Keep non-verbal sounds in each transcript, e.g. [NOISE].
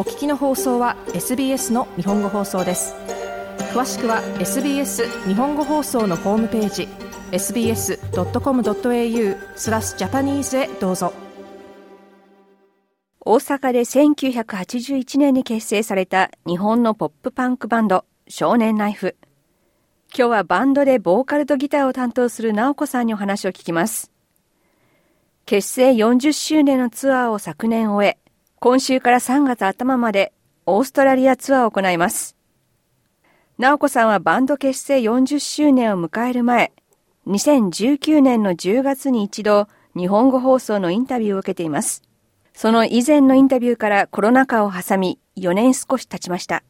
お聞きの放送は SBS の日本語放送です。詳しくは SBS 日本語放送のホームページ sbs.com.au スラスジャパニーズへどうぞ。大阪で1981年に結成された日本のポップパンクバンド少年ナイフ。今日はバンドでボーカルとギターを担当する直子さんにお話を聞きます。結成40周年のツアーを昨年終え今週から3月頭までオーストラリアツアーを行います直子さんはバンド結成40周年を迎える前2019年の10月に一度日本語放送のインタビューを受けていますその以前のインタビューからコロナ禍を挟み4年少し経ちました。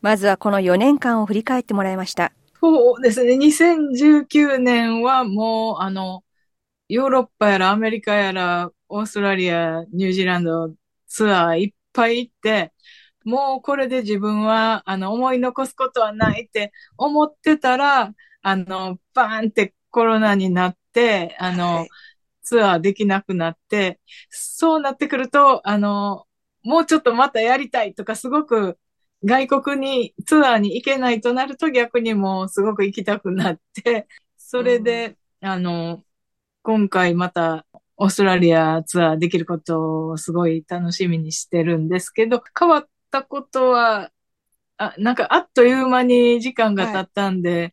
まずはこの4年間を振り返ってもらいました。そうですね。2019年はもう、あの、ヨーロッパやらアメリカやらオーストラリア、ニュージーランドツアーいっぱい行って、もうこれで自分は、あの、思い残すことはないって思ってたら、あの、バーンってコロナになって、あの、はい。ツアーできなくなって、そうなってくると、あの、もうちょっとまたやりたいとか、すごく外国にツアーに行けないとなると逆にもうすごく行きたくなって、それで、うん、あの、今回またオーストラリアツアーできることをすごい楽しみにしてるんですけど、変わったことは、あなんかあっという間に時間が経ったんで、はい、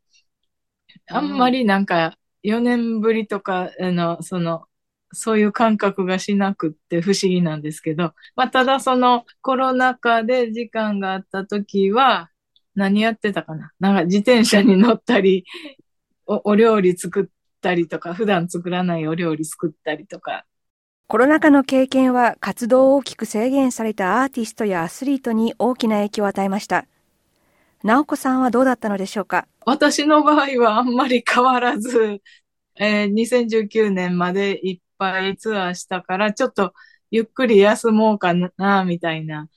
あんまりなんか4年ぶりとか、あの、その、そういう感覚がしなくって不思議なんですけど、まあ、ただそのコロナ禍で時間があった時は、何やってたかな？なんか自転車に乗ったり、お、お料理作ったりとか、普段作らないお料理作ったりとか。コロナ禍の経験は活動を大きく制限されたアーティストやアスリートに大きな影響を与えました。直子さんはどうだったのでしょうか？私の場合はあんまり変わらず、えー、2019年までいっぱいツアーしたから、ちょっとゆっくり休もうかな、みたいな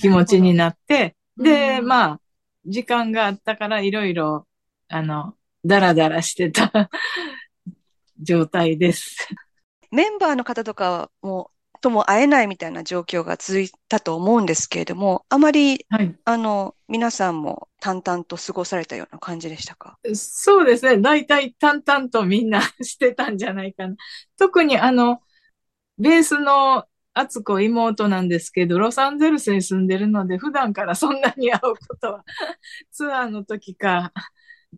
気持ちになって、で、まあ、時間があったからいろいろ、あの、ダラダラしてた状態です。メンバーの方とかもとも会えないみたいな状況が続いたと思うんですけれども、あまり、はい、あの、皆さんも淡々と過ごされたような感じでしたか？そうですね。大体淡々とみんなしてたんじゃないかな。特にあの、ベースの厚子妹なんですけど、ロサンゼルスに住んでるので、普段からそんなに会うことは、ツアーの時か、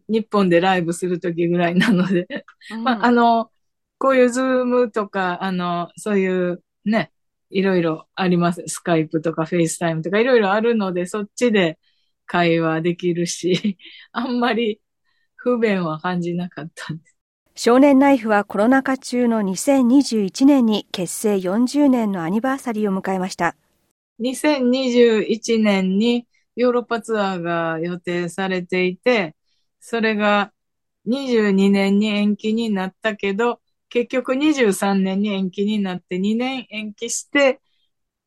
日本でライブする時ぐらいなので、うん、まあ、あの、こういう Zoom とか、あの、そういうね、いろいろあります。 Skype とか FaceTime とかいろいろあるので、そっちで会話できるし、[LAUGHS] あんまり不便は感じなかったんです。少年ナイフはコロナ禍中の2021年に結成40年のアニバーサリーを迎えました。2021年にヨーロッパツアーが予定されていて、それが22年に延期になったけど、結局23年に延期になって2年延期して、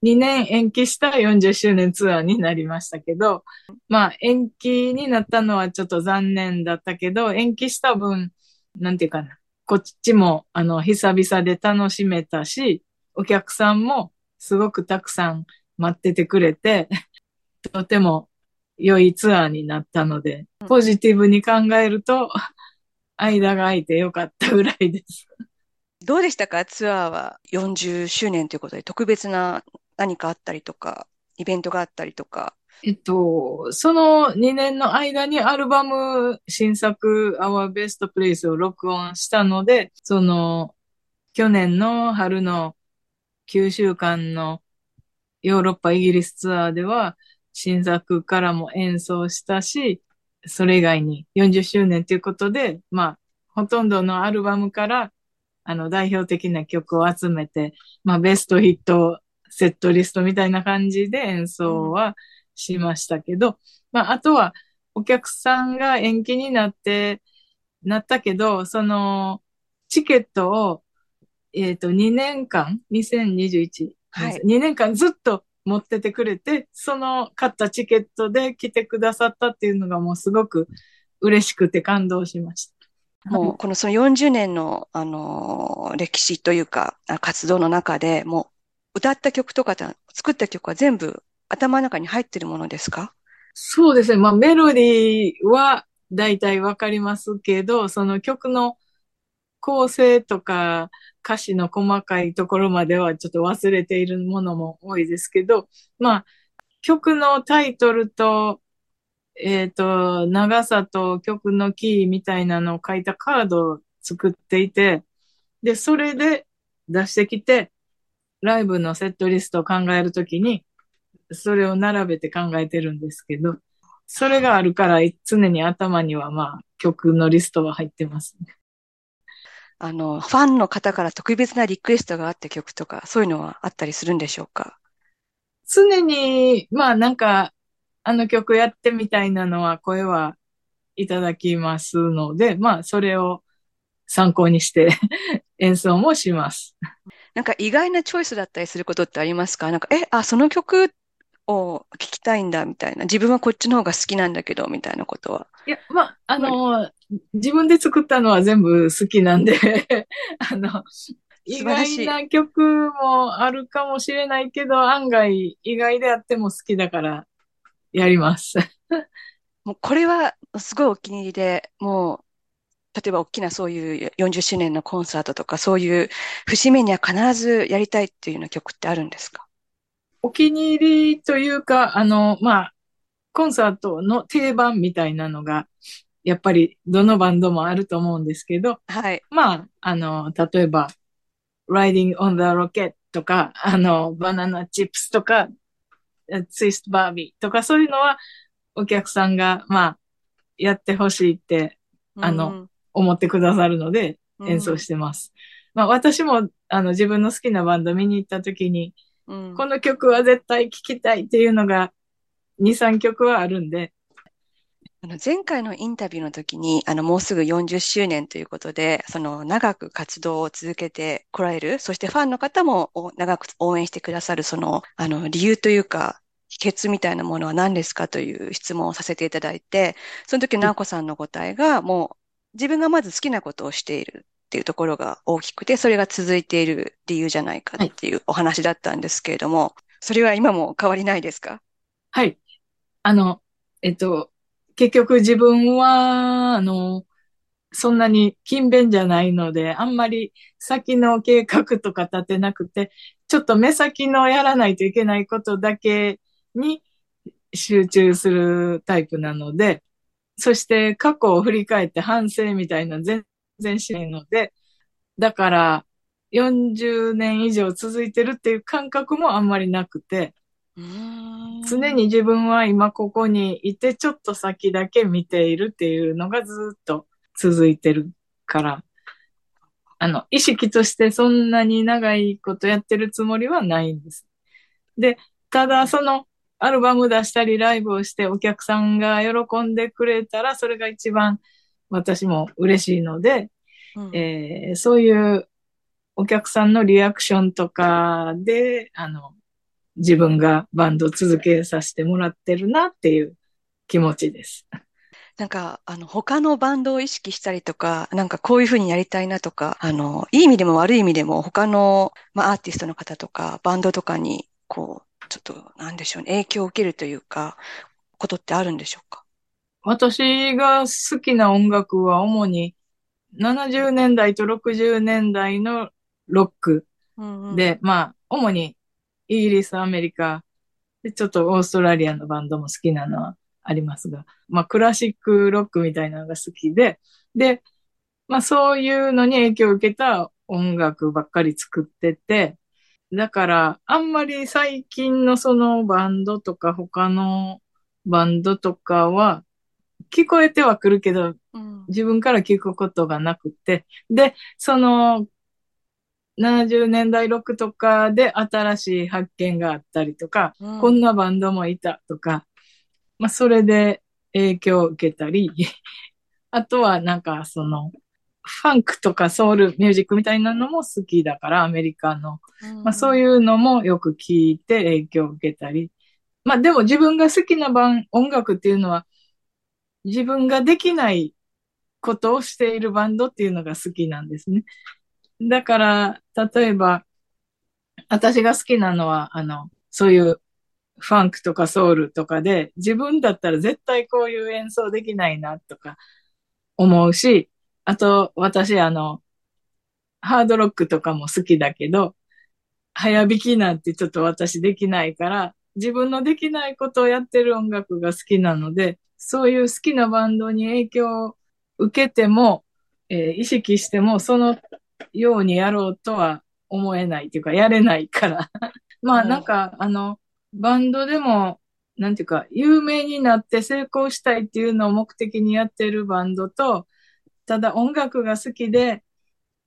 2年延期した40周年ツアーになりましたけど、まあ延期になったのはちょっと残念だったけど、延期した分、なんていうかな、こっちもあの久々で楽しめたし、お客さんもすごくたくさん待っててくれて、とても良いツアーになったので、ポジティブに考えると、[LAUGHS] 間が空いてよかったぐらいです。どうでしたか？ツアーは40周年ということで特別な何かあったりとか、イベントがあったりとか。えっと、その2年の間にアルバム新作 Our Best Place を録音したので、その去年の春の9週間のヨーロッパ、イギリスツアーでは新作からも演奏したし、それ以外に40周年ということで、まあ、ほとんどのアルバムからあの、代表的な曲を集めて、まあ、ベストヒットセットリストみたいな感じで演奏はしましたけど、まあ、あとは、お客さんが延期になって、なったけど、その、チケットを、えっ、ー、と、2年間、2021、はい、2年間ずっと持っててくれて、その買ったチケットで来てくださったっていうのがもうすごく嬉しくて感動しました。もう、このその40年の、あの、歴史というか、活動の中で、も歌った曲とか作った曲は全部頭の中に入ってるものですか？そうですね。まあメロディーは大体わかりますけど、その曲の構成とか歌詞の細かいところまではちょっと忘れているものも多いですけど、まあ曲のタイトルと、えっ、ー、と、長さと曲のキーみたいなのを書いたカードを作っていて、で、それで出してきて、ライブのセットリストを考えるときに、それを並べて考えてるんですけど、それがあるから常に頭にはまあ曲のリストは入ってますね。あの、ファンの方から特別なリクエストがあった曲とか、そういうのはあったりするんでしょうか？常に、まあなんか、あの曲やってみたいなのは声はいただきますので、まあそれを参考にして [LAUGHS] 演奏もします。なんか意外なチョイスだったりすることってありますか？なんか、え、あ、その曲を聞きたいんだみたいな。自分はこっちの方が好きなんだけど、みたいなことは。いや、まあ、あの、自分で作ったのは全部好きなんで [LAUGHS] あの、意外な曲もあるかもしれないけど、案外意外であっても好きだからやります。[LAUGHS] もうこれはすごいお気に入りで、もう例えば大きなそういう40周年のコンサートとか、そういう節目には必ずやりたいっていうような曲ってあるんですか？お気に入りというか、あの、まあ、コンサートの定番みたいなのが、やっぱりどのバンドもあると思うんですけど、はい。まあ、あの、例えば、Riding on the Rocket とか、あの、バナナチップスとか、ツイストバービーとか、そういうのは、お客さんが、まあ、やってほしいって、あの、思ってくださるので演奏してます。うん、まあ私もあの自分の好きなバンド見に行った時に、うん、この曲は絶対聴きたいっていうのが2、3曲はあるんで。あの前回のインタビューの時に、あのもうすぐ40周年ということで、その長く活動を続けてこられる、そしてファンの方も長く応援してくださる、その、あの理由というか、秘訣みたいなものは何ですかという質問をさせていただいて、その時、直子さんの答えが、もう自分がまず好きなことをしているっていうところが大きくて、それが続いている理由じゃないかっていうお話だったんですけれども、はい、それは今も変わりないですか？はい。あの、えっと、結局自分は、あの、そんなに勤勉じゃないので、あんまり先の計画とか立てなくて、ちょっと目先のやらないといけないことだけに集中するタイプなので、そして過去を振り返って反省みたいな全然しないので、だから40年以上続いてるっていう感覚もあんまりなくて、常に自分は今ここにいてちょっと先だけ見ているっていうのがずっと続いてるから、あの、意識としてそんなに長いことやってるつもりはないんです。で、ただそのアルバム出したりライブをしてお客さんが喜んでくれたら、それが一番私も嬉しいので、うん、えー、そういうお客さんのリアクションとかで、あの、自分がバンド続けさせてもらってるなっていう気持ちです。なんか、あの、他のバンドを意識したりとか、なんかこういうふうにやりたいなとか、あの、いい意味でも悪い意味でも他の、まあ、アーティストの方とか、バンドとかに、こう、ちょっと、なんでしょうね、影響を受けるというか、ことってあるんでしょうか？私が好きな音楽は主に70年代と60年代のロックで、うんうん、まあ、主にイギリス、アメリカ、で、ちょっとオーストラリアのバンドも好きなのはありますが、まあ、クラシックロックみたいなのが好きで、で、まあ、そういうのに影響を受けた音楽ばっかり作ってて、だから、あんまり最近のそのバンドとか他のバンドとかは、聞こえてはくるけど、うん、自分から聞くことがなくて、で、その、70年代ロックとかで新しい発見があったりとか、うん、こんなバンドもいたとか、まあ、それで影響を受けたり、[LAUGHS] あとはなんかその、ファンクとかソウルミュージックみたいなのも好きだから、アメリカの。まあそういうのもよく聞いて影響を受けたり。まあでも自分が好きな番、音楽っていうのは、自分ができないことをしているバンドっていうのが好きなんですね。だから、例えば、私が好きなのは、あの、そういうファンクとかソウルとかで、自分だったら絶対こういう演奏できないなとか思うし、あと、私、あの、ハードロックとかも好きだけど、早弾きなんてちょっと私できないから、自分のできないことをやってる音楽が好きなので、そういう好きなバンドに影響を受けても、えー、意識しても、そのようにやろうとは思えないっていうか、やれないから。[LAUGHS] まあなんか、あの、バンドでも、なんていうか、有名になって成功したいっていうのを目的にやってるバンドと、ただ音楽が好きで、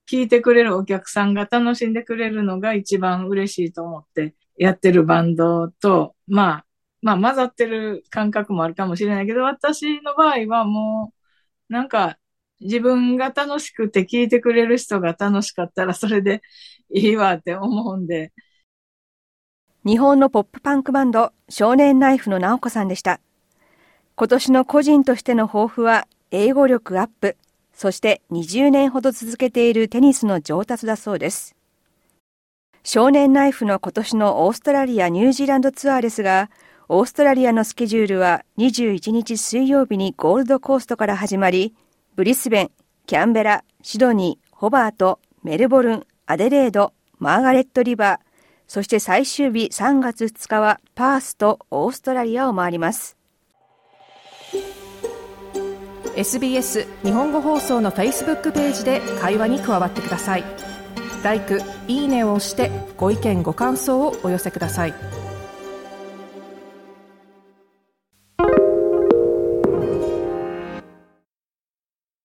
聴いてくれるお客さんが楽しんでくれるのが一番嬉しいと思ってやってるバンドと、まあ、まあ混ざってる感覚もあるかもしれないけど、私の場合はもう、なんか自分が楽しくて聴いてくれる人が楽しかったらそれでいいわって思うんで。日本のポップパンクバンド少年ナイフの直子さんでした。今年の個人としての抱負は英語力アップ。そして20年ほど続けているテニスの上達だそうです。少年ナイフの今年のオーストラリア・ニュージーランドツアーですが、オーストラリアのスケジュールは21日水曜日にゴールドコーストから始まり、ブリスベン、キャンベラ、シドニー、ホバート、メルボルン、アデレード、マーガレットリバー、そして最終日3月2日はパースとオーストラリアを回ります。SBS 日本語放送の Facebook ページで会話に加わってください。l i いいねを押してご意見ご感想をお寄せください。